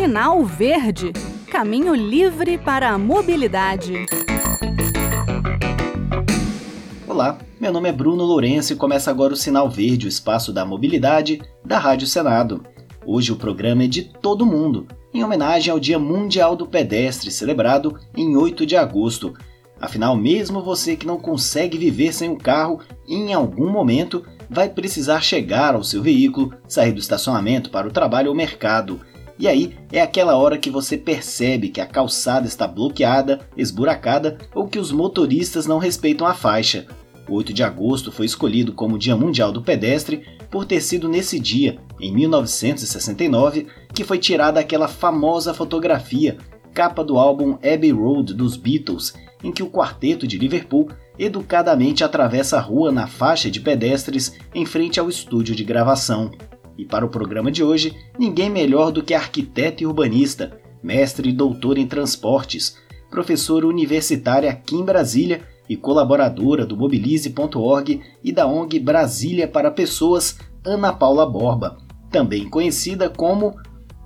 Sinal Verde Caminho livre para a mobilidade. Olá, meu nome é Bruno Lourenço e começa agora o Sinal Verde, o espaço da mobilidade da Rádio Senado. Hoje o programa é de todo mundo, em homenagem ao Dia Mundial do Pedestre, celebrado em 8 de agosto. Afinal, mesmo você que não consegue viver sem um carro, em algum momento vai precisar chegar ao seu veículo, sair do estacionamento para o trabalho ou mercado. E aí é aquela hora que você percebe que a calçada está bloqueada, esburacada ou que os motoristas não respeitam a faixa. O 8 de agosto foi escolhido como Dia Mundial do Pedestre por ter sido nesse dia, em 1969, que foi tirada aquela famosa fotografia, capa do álbum Abbey Road dos Beatles, em que o quarteto de Liverpool educadamente atravessa a rua na faixa de pedestres em frente ao estúdio de gravação. E para o programa de hoje, ninguém melhor do que arquiteta e urbanista, mestre e doutor em transportes, professora universitária aqui em Brasília e colaboradora do mobilize.org e da ONG Brasília para Pessoas, Ana Paula Borba, também conhecida como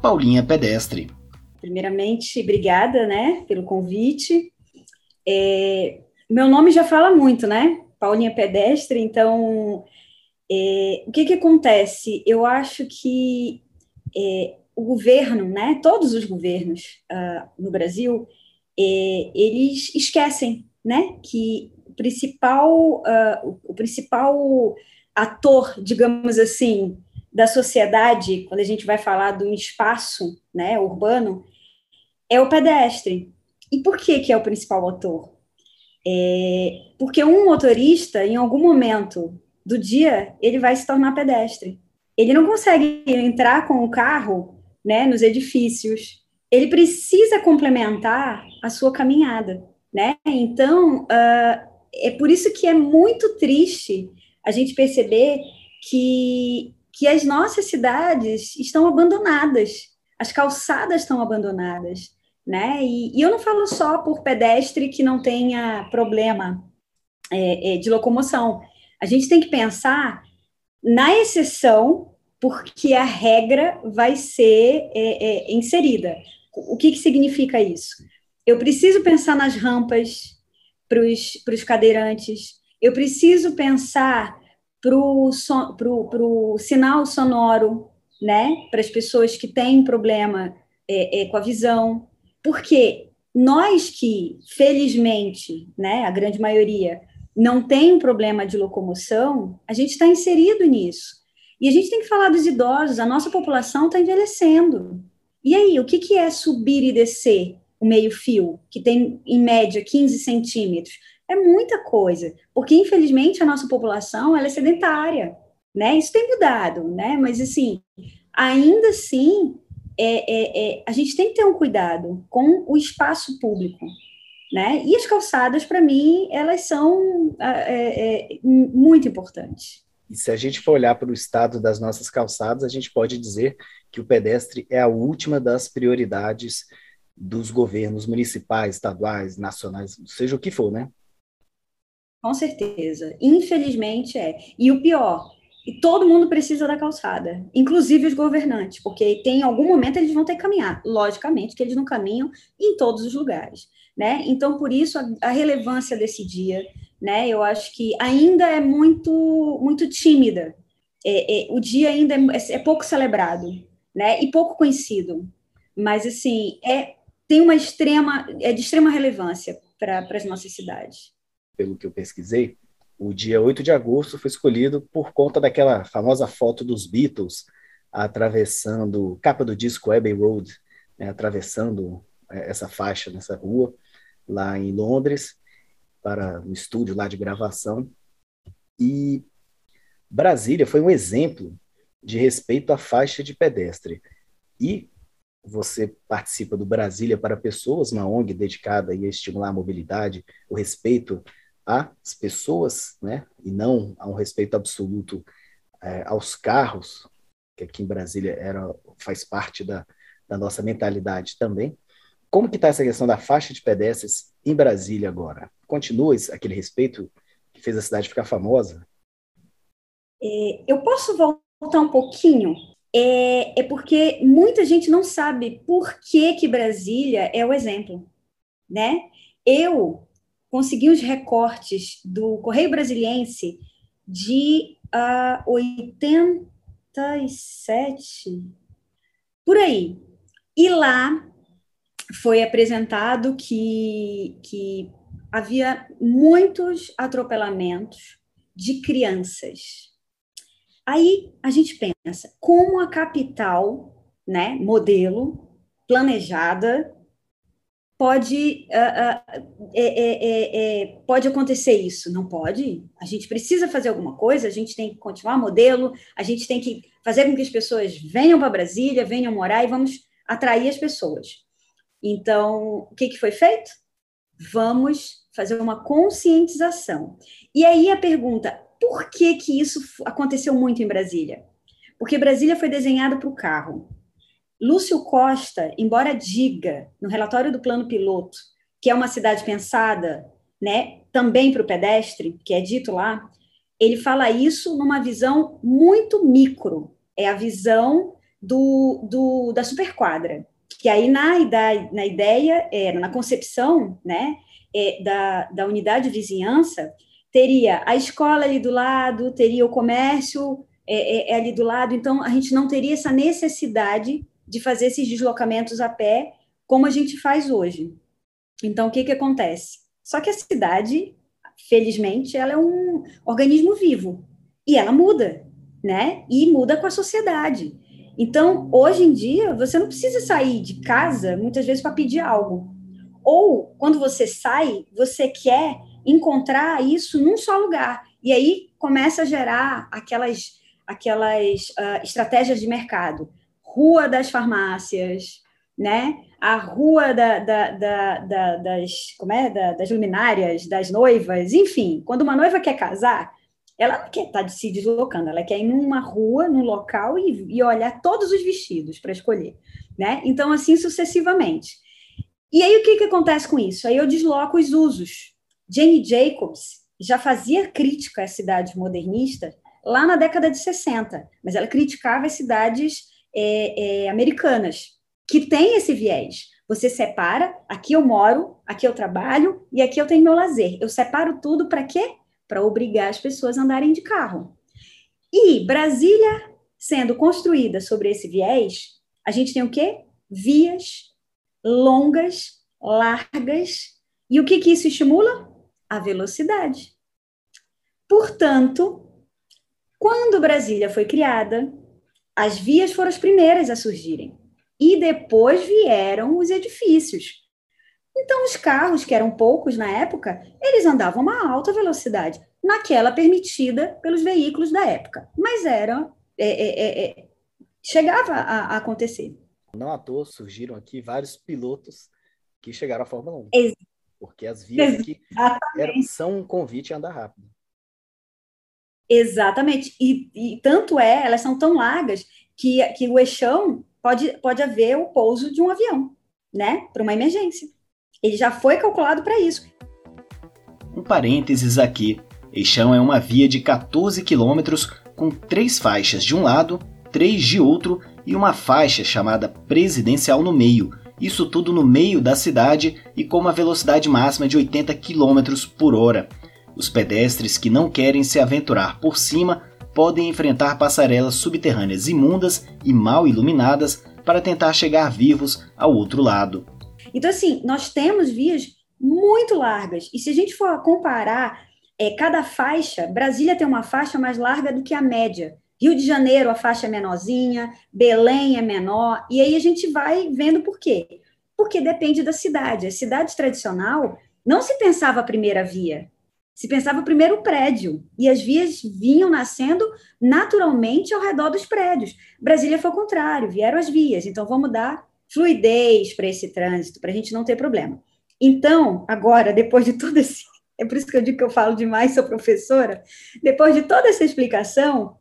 Paulinha Pedestre. Primeiramente, obrigada né, pelo convite. É, meu nome já fala muito, né? Paulinha Pedestre, então é, o que, que acontece? Eu acho que é, o governo, né, todos os governos uh, no Brasil, é, eles esquecem né, que o principal, uh, o principal ator, digamos assim, da sociedade, quando a gente vai falar do espaço né, urbano, é o pedestre. E por que, que é o principal ator? É, porque um motorista, em algum momento do dia, ele vai se tornar pedestre. Ele não consegue entrar com o carro né, nos edifícios. Ele precisa complementar a sua caminhada. Né? Então, uh, é por isso que é muito triste a gente perceber que, que as nossas cidades estão abandonadas, as calçadas estão abandonadas. Né? E, e eu não falo só por pedestre que não tenha problema é, é, de locomoção. A gente tem que pensar na exceção, porque a regra vai ser é, é, inserida. O que, que significa isso? Eu preciso pensar nas rampas para os cadeirantes, eu preciso pensar para o so, sinal sonoro, né? Para as pessoas que têm problema é, é, com a visão, porque nós que, felizmente, né, a grande maioria, não tem um problema de locomoção, a gente está inserido nisso. E a gente tem que falar dos idosos, a nossa população está envelhecendo. E aí, o que, que é subir e descer o meio-fio, que tem, em média, 15 centímetros? É muita coisa, porque, infelizmente, a nossa população ela é sedentária, né? Isso tem mudado, né? Mas, assim, ainda assim, é, é, é, a gente tem que ter um cuidado com o espaço público, né? E as calçadas, para mim, elas são é, é, muito importantes. E se a gente for olhar para o estado das nossas calçadas, a gente pode dizer que o pedestre é a última das prioridades dos governos municipais, estaduais, nacionais, seja o que for, né? Com certeza. Infelizmente é. E o pior, e todo mundo precisa da calçada, inclusive os governantes, porque tem em algum momento eles vão ter que caminhar. Logicamente que eles não caminham em todos os lugares né? Então, por isso, a, a relevância desse dia, né? Eu acho que ainda é muito, muito tímida. É, é, o dia ainda é, é, pouco celebrado, né? E pouco conhecido. Mas, assim, é, tem uma extrema, é de extrema relevância para as nossas cidades. Pelo que eu pesquisei, o dia 8 de agosto foi escolhido por conta daquela famosa foto dos Beatles atravessando, capa do disco Abbey Road, né, atravessando é, essa faixa nessa rua lá em Londres, para um estúdio lá de gravação. E Brasília foi um exemplo de respeito à faixa de pedestre. E você participa do Brasília para Pessoas, uma ONG dedicada a estimular a mobilidade, o respeito às pessoas, né, e não a um respeito absoluto é, aos carros, que aqui em Brasília era, faz parte da, da nossa mentalidade também. Como que está essa questão da faixa de pedestres em Brasília agora? Continua aquele respeito que fez a cidade ficar famosa? É, eu posso voltar um pouquinho é, é porque muita gente não sabe por que, que Brasília é o exemplo, né? Eu consegui os recortes do Correio Brasiliense de uh, 87, por aí. E lá foi apresentado que, que havia muitos atropelamentos de crianças. Aí a gente pensa, como a capital, né, modelo, planejada, pode, uh, uh, é, é, é, pode acontecer isso? Não pode? A gente precisa fazer alguma coisa, a gente tem que continuar modelo, a gente tem que fazer com que as pessoas venham para Brasília, venham morar e vamos atrair as pessoas. Então, o que, que foi feito? Vamos fazer uma conscientização. E aí a pergunta, por que, que isso aconteceu muito em Brasília? Porque Brasília foi desenhada para o carro. Lúcio Costa, embora diga no relatório do plano piloto que é uma cidade pensada, né, também para o pedestre, que é dito lá, ele fala isso numa visão muito micro. É a visão do, do da superquadra que aí na, na ideia, é, na concepção né, é, da, da unidade de vizinhança, teria a escola ali do lado, teria o comércio é, é, é, ali do lado, então a gente não teria essa necessidade de fazer esses deslocamentos a pé como a gente faz hoje. Então, o que, que acontece? Só que a cidade, felizmente, ela é um organismo vivo e ela muda, né? E muda com a sociedade. Então, hoje em dia, você não precisa sair de casa muitas vezes para pedir algo. Ou, quando você sai, você quer encontrar isso num só lugar. E aí começa a gerar aquelas, aquelas uh, estratégias de mercado. Rua das farmácias, né? a rua da, da, da, das, como é? das luminárias, das noivas, enfim. Quando uma noiva quer casar, ela não quer estar tá se deslocando, ela quer ir numa rua, num local e, e olhar todos os vestidos para escolher, né? Então, assim sucessivamente. E aí, o que, que acontece com isso? Aí eu desloco os usos. Jane Jacobs já fazia crítica às cidades modernistas lá na década de 60, mas ela criticava as cidades é, é, americanas, que tem esse viés. Você separa, aqui eu moro, aqui eu trabalho e aqui eu tenho meu lazer. Eu separo tudo para quê? para obrigar as pessoas a andarem de carro. E Brasília sendo construída sobre esse viés, a gente tem o quê? Vias longas, largas. E o que, que isso estimula? A velocidade. Portanto, quando Brasília foi criada, as vias foram as primeiras a surgirem. E depois vieram os edifícios. Então, os carros, que eram poucos na época, eles andavam a uma alta velocidade, naquela permitida pelos veículos da época. Mas era. É, é, é, é, chegava a, a, acontecer. Não à toa surgiram aqui vários pilotos que chegaram à Fórmula 1. Ex porque as vias aqui eram, são um convite a andar rápido. Exatamente. E, e, tanto é, elas são tão largas que, que o eixão pode, pode haver o pouso de um avião, né? Para uma emergência. Ele já foi calculado para isso. Um parênteses aqui. Eixão é uma via de 14 quilômetros com três faixas de um lado, três de outro e uma faixa chamada presidencial no meio. Isso tudo no meio da cidade e com uma velocidade máxima de 80 km por hora. Os pedestres que não querem se aventurar por cima podem enfrentar passarelas subterrâneas imundas e mal iluminadas para tentar chegar vivos ao outro lado. Então, assim, nós temos vias muito largas. E se a gente for comparar é, cada faixa, Brasília tem uma faixa mais larga do que a média. Rio de Janeiro, a faixa é menorzinha, Belém é menor, e aí a gente vai vendo por quê. Porque depende da cidade. A cidade tradicional não se pensava a primeira via, se pensava o primeiro prédio, e as vias vinham nascendo naturalmente ao redor dos prédios. Brasília foi o contrário, vieram as vias, então vamos dar fluidez para esse trânsito, para a gente não ter problema. Então, agora, depois de todo esse. É por isso que eu digo que eu falo demais, sou professora. Depois de toda essa explicação,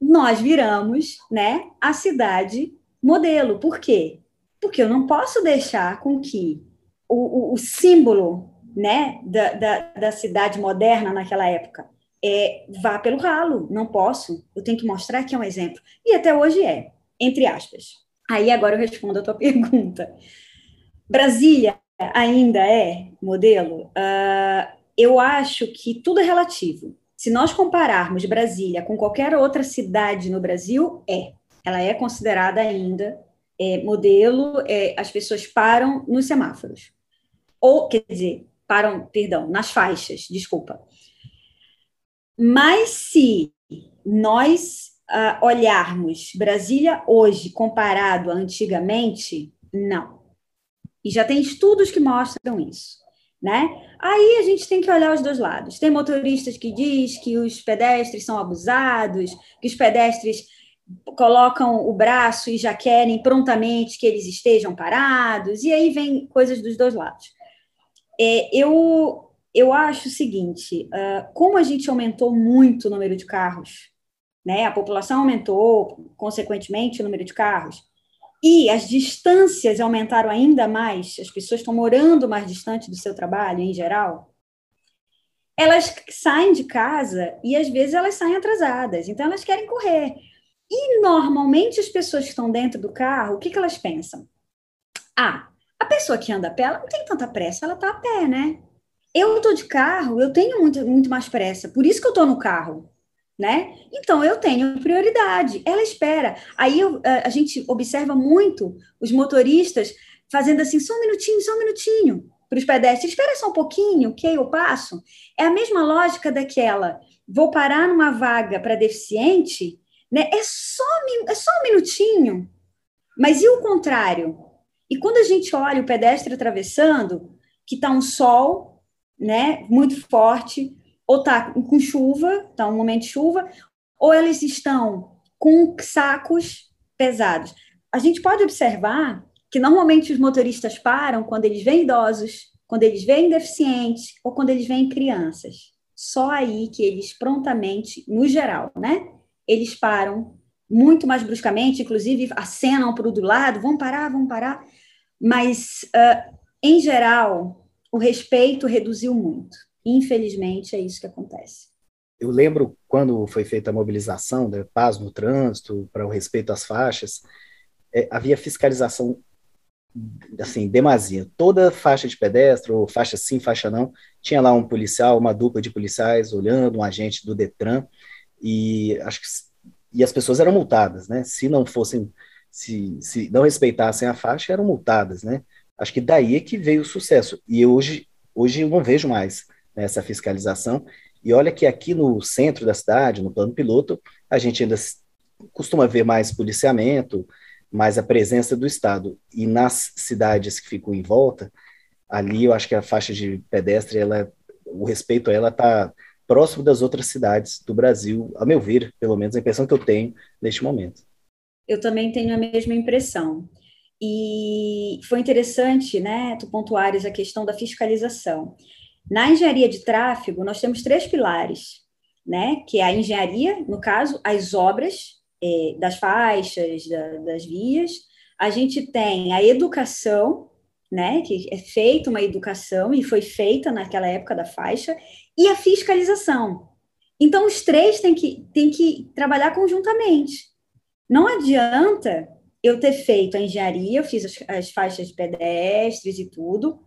nós viramos né, a cidade modelo. Por quê? Porque eu não posso deixar com que o, o, o símbolo né, da, da, da, cidade moderna naquela época é, vá pelo ralo. Não posso. Eu tenho que mostrar que é um exemplo. E até hoje é. entre aspas. Aí agora eu respondo a tua pergunta. Brasília ainda é modelo? Uh, eu acho que tudo é relativo. Se nós compararmos Brasília com qualquer outra cidade no Brasil, é. Ela é considerada ainda é, modelo, é, as pessoas param nos semáforos. Ou, quer dizer, param, perdão, nas faixas, desculpa. Mas se nós uh, olharmos Brasília hoje comparado a antigamente, não. E já tem estudos que mostram isso. Né? Aí a gente tem que olhar os dois lados. Tem motoristas que diz que os pedestres são abusados, que os pedestres colocam o braço e já querem prontamente que eles estejam parados, e aí vem coisas dos dois lados. É, eu, eu acho o seguinte: uh, como a gente aumentou muito o número de carros, né, a população aumentou, consequentemente, o número de carros, e as distâncias aumentaram ainda mais, as pessoas estão morando mais distante do seu trabalho, em geral, elas saem de casa e às vezes elas saem atrasadas, então elas querem correr. E normalmente as pessoas que estão dentro do carro, o que, que elas pensam? Ah, pessoa que anda a pé, ela não tem tanta pressa, ela está a pé, né? Eu estou de carro, eu tenho muito, muito mais pressa, por isso que eu estou no carro, né? Então eu tenho prioridade. Ela espera. Aí eu, a, gente observa muito os motoristas fazendo assim, só um minutinho, só um minutinho, para os pedestres. Espera só um pouquinho, que eu passo. É a mesma lógica daquela. Vou parar numa vaga para deficiente né? É só, é só um minutinho. Mas e o contrário? E quando a gente olha o pedestre atravessando, que está um sol, né, muito forte, ou está com chuva, está um momento de chuva, ou eles estão com sacos pesados. A gente pode observar que normalmente os motoristas param quando eles veem idosos, quando eles veem deficientes ou quando eles veem crianças. Só aí que eles prontamente, no geral, né, eles param muito mais bruscamente, inclusive acenam para o do lado, vão parar, vão parar, mas, uh, em geral, o respeito reduziu muito. Infelizmente, é isso que acontece. Eu lembro quando foi feita a mobilização da paz no trânsito, para o respeito às faixas, é, havia fiscalização assim, demasia. Toda faixa de pedestre, ou faixa sim, faixa não, tinha lá um policial, uma dupla de policiais olhando, um agente do Detran, e acho que e as pessoas eram multadas, né? Se não fossem, se, se não respeitassem a faixa, eram multadas, né? Acho que daí é que veio o sucesso. E hoje, hoje eu não vejo mais né, essa fiscalização. E olha que aqui no centro da cidade, no plano piloto, a gente ainda costuma ver mais policiamento, mais a presença do Estado. E nas cidades que ficam em volta, ali eu acho que a faixa de pedestre, ela, o respeito a ela está próximo das outras cidades do Brasil, a meu ver, pelo menos a impressão que eu tenho neste momento. Eu também tenho a mesma impressão. E foi interessante, né, tu pontuares a questão da fiscalização. Na engenharia de tráfego, nós temos três pilares, né, que é a engenharia, no caso, as obras é, das faixas, da, das vias. A gente tem a educação, né, que é feita uma educação e foi feita naquela época da faixa, e a fiscalização. Então, os três têm que, têm que trabalhar conjuntamente. Não adianta eu ter feito a engenharia, eu fiz as, as faixas de pedestres e tudo,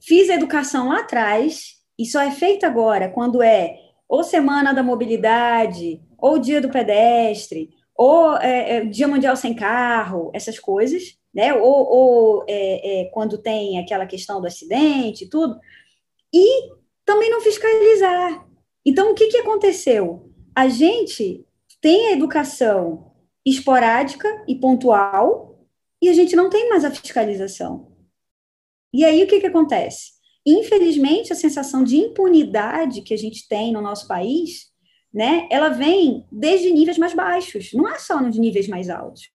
fiz a educação lá atrás, e só é feita agora quando é ou Semana da Mobilidade, ou Dia do Pedestre, ou é, é, Dia Mundial Sem Carro, essas coisas, né? ou, ou é, é quando tem aquela questão do acidente e tudo. E também não fiscalizar. Então, o que, que aconteceu? A gente tem a educação esporádica e pontual e a gente não tem mais a fiscalização. E aí, o que, que acontece? Infelizmente, a sensação de impunidade que a gente tem no nosso país, né, ela vem desde níveis mais baixos, não é só nos níveis mais altos.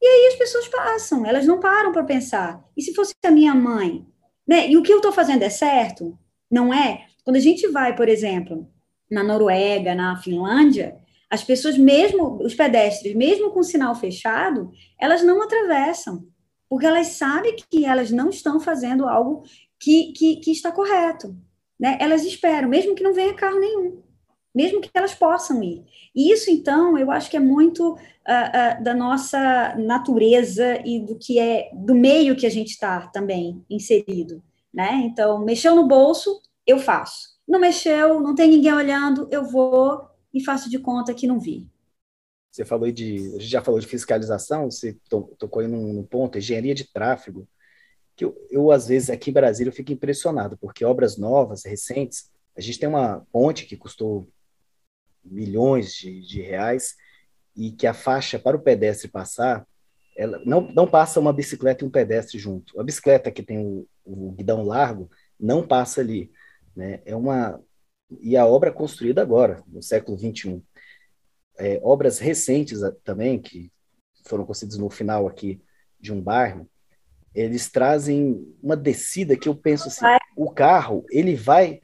E aí as pessoas passam, elas não param para pensar. E se fosse a minha mãe? Né? E o que eu estou fazendo é certo? Não é? Quando a gente vai, por exemplo, na Noruega, na Finlândia, as pessoas, mesmo os pedestres, mesmo com sinal fechado, elas não atravessam, porque elas sabem que elas não estão fazendo algo que, que, que está correto. Né? Elas esperam, mesmo que não venha carro nenhum. mesmo que elas possam ir. E isso, então, eu acho que é muito uh, uh, da nossa natureza e do que é do meio que a gente está também inserido, né? Então, mexeu no bolso, eu faço. Não mexeu, não tem ninguém olhando, eu vou e faço de conta que não vi. Você falou de, a gente já falou de fiscalização, você tocou aí num, num ponto, engenharia de tráfego, que eu, eu, às vezes, aqui em Brasília, eu fico impressionado, porque obras novas, recentes, a gente tem uma ponte que custou milhões de, de reais e que a faixa para o pedestre passar, ela não, não passa uma bicicleta e um pedestre junto. A bicicleta que tem o, o guidão largo não passa ali. Né? É uma e a obra construída agora, no século 21. É, obras recentes também, que foram construídas no final aqui de um bairro, eles trazem uma descida que eu penso assim, o carro, ele vai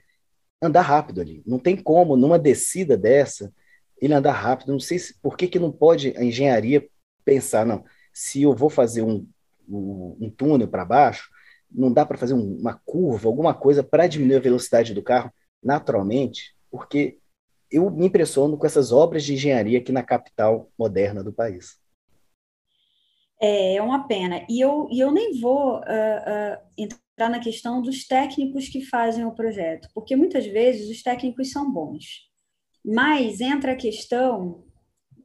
andar rápido ali. Não tem como, numa descida dessa, ele andar rápido. Não sei se, por que, que não pode a engenharia pensar, não, se eu vou fazer um, um, um túnel para baixo, não dá para fazer um, uma curva, alguma coisa para diminuir a velocidade do carro naturalmente, porque eu me impressiono com essas obras de engenharia aqui na capital moderna do país. É, é uma pena. E eu, e eu nem vou uh, uh, entrar na questão dos técnicos que fazem o projeto, porque muitas vezes os técnicos são bons, mas entra a questão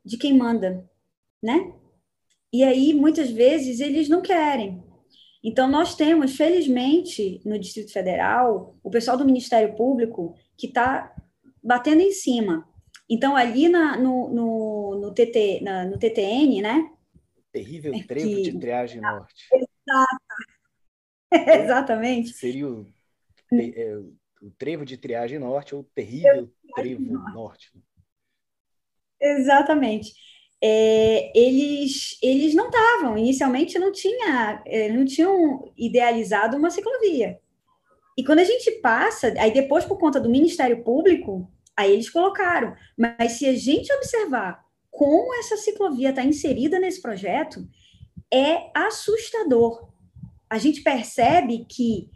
de quem manda, né? E aí, muitas vezes, eles não querem. Então, nós temos, felizmente, no Distrito Federal, o pessoal do Ministério Público que está batendo em cima. Então, ali na, no, no, no, TT, na, no TTN, né? Terrível é trevo que... de triagem norte. Exato. Exatamente. Seria o, é, o trevo de triagem norte ou o terrível trevo norte. norte. Exatamente é, eles, eles não estavam, inicialmente não tinha, é, não tinham idealizado uma ciclovia. E quando a gente passa, aí depois por conta do Ministério Público, aí eles colocaram. Mas se a gente observar como essa ciclovia está inserida nesse projeto, é assustador. A gente percebe que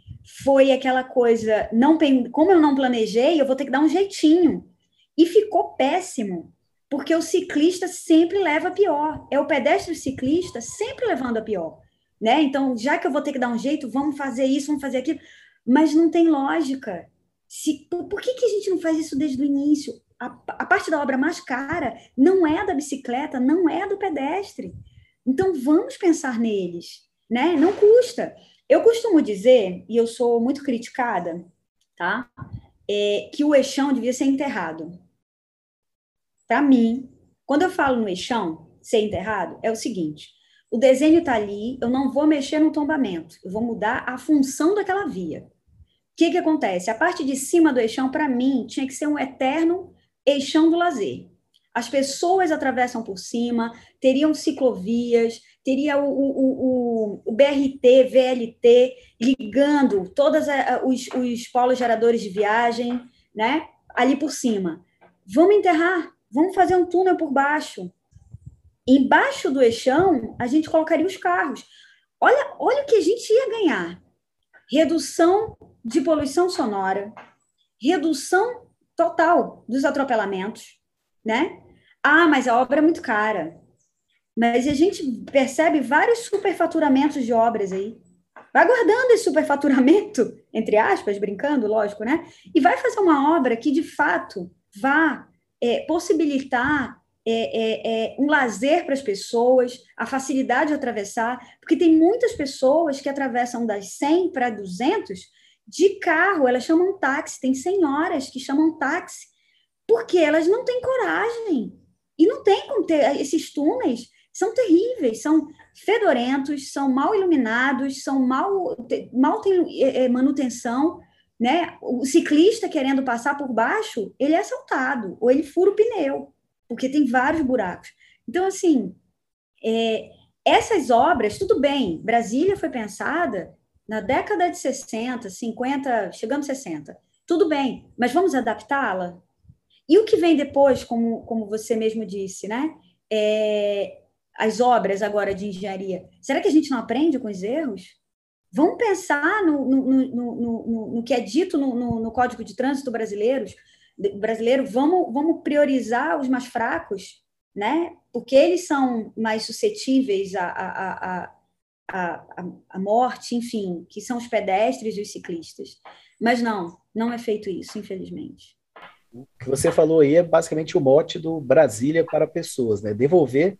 foi aquela coisa, não como eu não planejei, eu vou ter que dar um jeitinho. E ficou péssimo porque o ciclista sempre leva a pior. É o pedestre ciclista sempre levando a pior. Né? Então, já que eu vou ter que dar um jeito, vamos fazer isso, vamos fazer aquilo. Mas não tem lógica. Se, por, que, que a gente não faz isso desde o início? A, a parte da obra mais cara não é da bicicleta, não é do pedestre. Então, vamos pensar neles. Né? Não custa. Eu costumo dizer, e eu sou muito criticada, tá? É, que o eixão devia ser enterrado para mim, quando eu falo no eixão, ser enterrado, é o seguinte: o desenho está ali, eu não vou mexer no tombamento, eu vou mudar a função daquela via. O que, que acontece? A parte de cima do eixão, para mim, tinha que ser um eterno eixão do lazer. As pessoas atravessam por cima, teriam ciclovias, teria o, o, o, o BRT, VLT, ligando todos os, os polos geradores de viagem, né? Ali por cima. Vamos enterrar Vamos fazer um túnel por baixo. Embaixo do eixão, a gente colocaria os carros. Olha, olha o que a gente ia ganhar: redução de poluição sonora, redução total dos atropelamentos, né? Ah, mas a obra é muito cara. Mas a gente percebe vários superfaturamentos de obras aí. Vai guardando esse superfaturamento, entre aspas, brincando, lógico, né? E vai fazer uma obra que, de fato, vá é, possibilitar é, é, é, um lazer para as pessoas, a facilidade de atravessar, porque tem muitas pessoas que atravessam das 100 para 200 de carro, elas chamam táxi, tem senhoras que chamam táxi, porque elas não têm coragem. E não tem como ter esses túneis, são terríveis, são fedorentos, são mal iluminados, são mal, mal tem é, é, manutenção, né? O ciclista querendo passar por baixo, ele é assaltado, ou ele fura o pneu, porque tem vários buracos. Então, assim, é, essas obras, tudo bem, Brasília foi pensada na década de 60, 50, chegando 60, tudo bem, mas vamos adaptá-la? E o que vem depois, como, como você mesmo disse, né? É, as obras agora de engenharia, será que a gente não aprende com os erros? Vamos pensar no, no, no, no, que é dito no, Código de Trânsito brasileiro, brasileiro, vamos, vamos priorizar os mais fracos, né? Porque eles são mais suscetíveis à, à, morte, enfim, que são os pedestres e os ciclistas. Mas não, não é feito isso, infelizmente. O que você falou aí é basicamente o mote do Brasília para pessoas, né? Devolver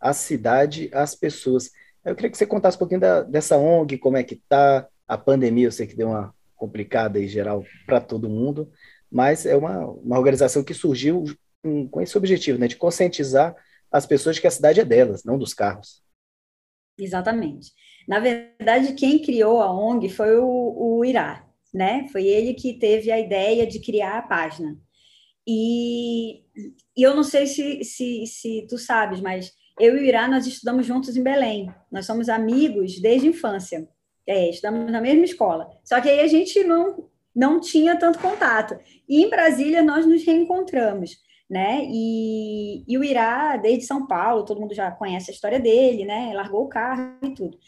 a cidade às pessoas. Eu queria que você contasse um pouquinho da, dessa ONG, como é que tá, a pandemia, eu sei que deu uma complicada em geral para todo mundo, mas é uma, uma organização que surgiu com esse objetivo, né, de conscientizar as pessoas que a cidade é delas, não dos carros. Exatamente. Na verdade, quem criou a ONG foi o, o Irá, né? Foi ele que teve a ideia de criar a página. E, e eu não sei se, se, se tu sabes, mas eu e o Irá, nós estudamos juntos em Belém. Nós somos amigos desde a infância. É, estamos na mesma escola. Só que aí a gente não, não tinha tanto contato. E em Brasília nós nos reencontramos, né? E, e o Irá, desde São Paulo, todo mundo já conhece a história dele, né? Largou o carro e tudo.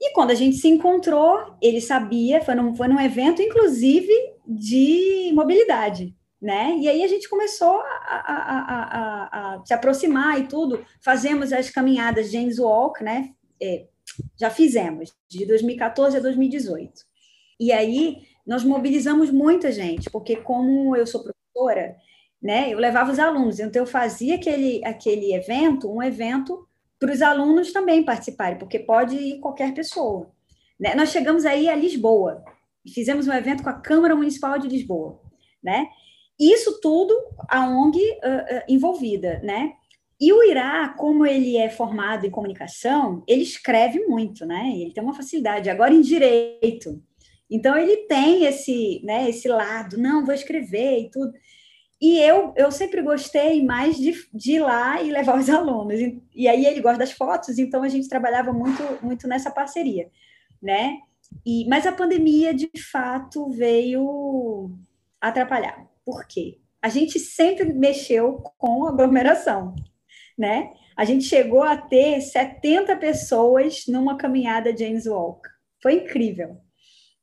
E quando a gente se encontrou, ele sabia, foi num, foi num evento, inclusive, de mobilidade, né? E aí a gente começou a, a, a, a se aproximar e tudo. Fazemos as caminhadas James Walk, né? É, já fizemos, de 2014 a 2018. E aí nós mobilizamos muita gente, porque como eu sou professora, né, eu levava os alunos, então eu fazia aquele, aquele evento, um evento para os alunos também participarem, porque pode ir qualquer pessoa. Né? Nós chegamos aí a Lisboa, fizemos um evento com a Câmara Municipal de Lisboa, né? Isso tudo a ONG uh, uh, envolvida, né? E o Irá, como ele é formado em comunicação, ele escreve muito, né? Ele tem uma facilidade. Agora em direito, então ele tem esse, né? Esse lado, não, vou escrever e tudo. E eu, eu sempre gostei mais de, de ir lá e levar os alunos. E, e aí ele gosta das fotos, então a gente trabalhava muito, muito nessa parceria, né? E, mas a pandemia, de fato, veio atrapalhar. Por quê? A gente sempre mexeu com aglomeração né? A gente chegou a ter 70 pessoas numa caminhada James Walk. Foi incrível,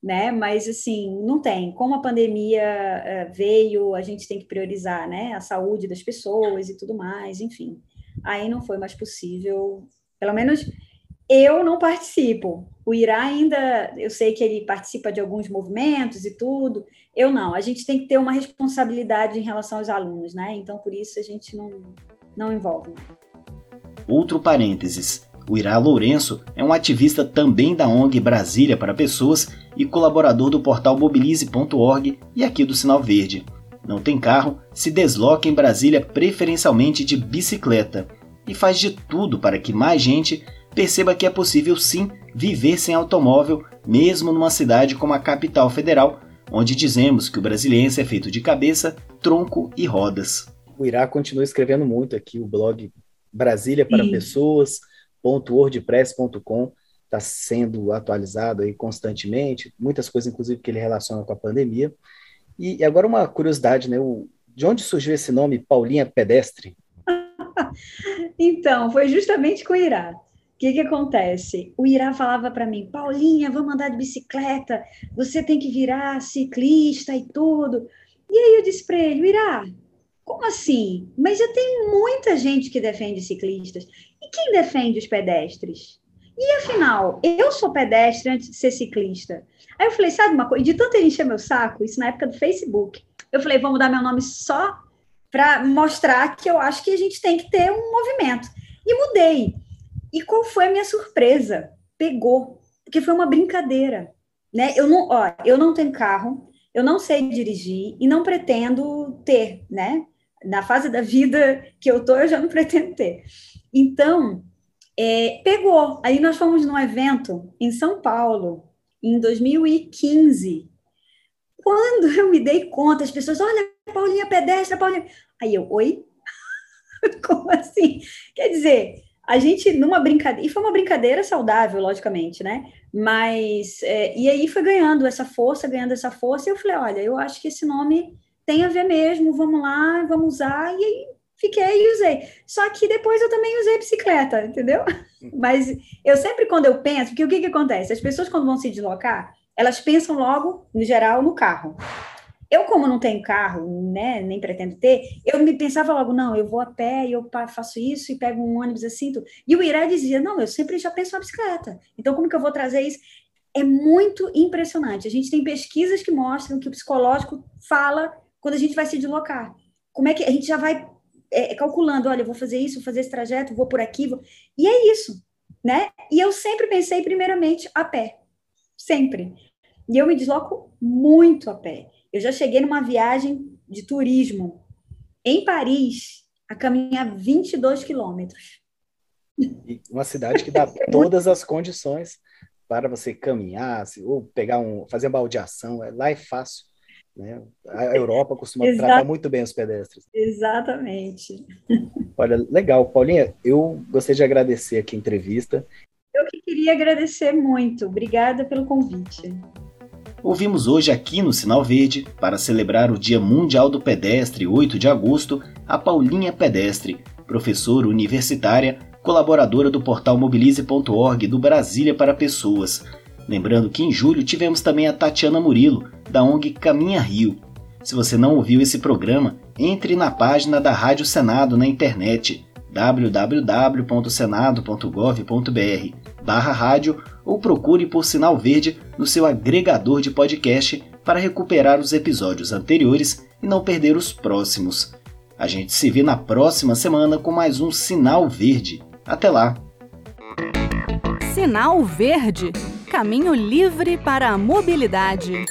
né? Mas assim, não tem. Como a pandemia uh, veio, a gente tem que priorizar, né? A saúde das pessoas e tudo mais, enfim. Aí não foi mais possível. Pelo menos eu não participo. O Irá ainda, eu sei que ele participa de alguns movimentos e tudo. Eu não. A gente tem que ter uma responsabilidade em relação aos alunos, né? Então, por isso a gente não, não envolve. Outro parênteses. O Irá Lourenço é um ativista também da ONG Brasília para Pessoas e colaborador do portal mobilize.org e aqui do Sinal Verde. Não tem carro, se desloca em Brasília preferencialmente de bicicleta e faz de tudo para que mais gente perceba que é possível sim viver sem automóvel, mesmo numa cidade como a capital federal, onde dizemos que o brasiliense é feito de cabeça, tronco e rodas o Irá continua escrevendo muito aqui, o blog Brasília para Sim. Pessoas.wordpress.com está sendo atualizado aí constantemente, muitas coisas, inclusive, que ele relaciona com a pandemia. E, agora uma curiosidade, né? O, de onde surgiu esse nome Paulinha Pedestre? então, foi justamente com o Irá. O que, que acontece? O Irá falava para mim, Paulinha, vamos andar de bicicleta, você tem que virar ciclista e tudo. E aí eu disse para ele, Irá, como assim? Mas já tem muita gente que defende ciclistas. E quem defende os pedestres? E afinal, eu sou pedestre antes de ser ciclista. Aí eu falei, sabe uma coisa? De tanto ele encher meu saco, isso na época do Facebook, eu falei, vou mudar meu nome só para mostrar que eu acho que a gente tem que ter um movimento. E mudei. E qual foi a minha surpresa? Pegou, porque foi uma brincadeira, né? Eu não, ó, eu não tenho carro, eu não sei dirigir e não pretendo ter, né? na fase da vida que eu tô, eu já não pretendo ter. Então, é, pegou. Aí nós fomos num evento em São Paulo, em 2015. Quando eu me dei conta, as pessoas, olha, Paulinha pedestre, Paulinha. Aí eu, oi? Como assim? Quer dizer, a gente numa brincadeira, e foi uma brincadeira saudável, logicamente, né? Mas, é, e aí foi ganhando essa força, ganhando essa força, e eu falei, olha, eu acho que esse nome tem a ver mesmo, vamos lá, vamos usar, e aí fiquei e usei. Só que depois eu também usei bicicleta, entendeu? Mas eu sempre, quando eu penso, porque o que, que acontece? As pessoas, quando vão se deslocar, elas pensam logo, no geral, no carro. Eu, como não tenho carro, né, nem pretendo ter, eu me pensava logo, não, eu vou a pé, eu faço isso, e pego um ônibus assim, e o Irá dizia, não, eu sempre já penso na bicicleta, então como que eu vou trazer isso? É muito impressionante, a gente tem pesquisas que mostram que o psicológico fala quando a gente vai se deslocar, como é que a gente já vai é, calculando, olha, vou fazer isso, vou fazer esse trajeto, vou por aqui, vou... e é isso, né, e eu sempre pensei primeiramente a pé, sempre, e eu me desloco muito a pé, eu já cheguei numa viagem de turismo em Paris a caminhar 22 quilômetros. Uma cidade que dá todas as condições para você caminhar, ou pegar um, fazer uma baldeação, é, lá é fácil. Né? A Europa costuma Exato. tratar muito bem os pedestres. Exatamente. Olha, legal. Paulinha, eu gostaria de agradecer aqui a entrevista. Eu que queria agradecer muito. Obrigada pelo convite. Ouvimos hoje aqui no Sinal Verde, para celebrar o Dia Mundial do Pedestre, 8 de agosto, a Paulinha Pedestre, professora universitária, colaboradora do portal mobilize.org do Brasília para Pessoas. Lembrando que em julho tivemos também a Tatiana Murilo, da ONG Caminha Rio. Se você não ouviu esse programa, entre na página da Rádio Senado na internet www.senado.gov.br barra rádio ou procure por Sinal Verde no seu agregador de podcast para recuperar os episódios anteriores e não perder os próximos. A gente se vê na próxima semana com mais um Sinal Verde. Até lá! Sinal Verde Caminho livre para a mobilidade.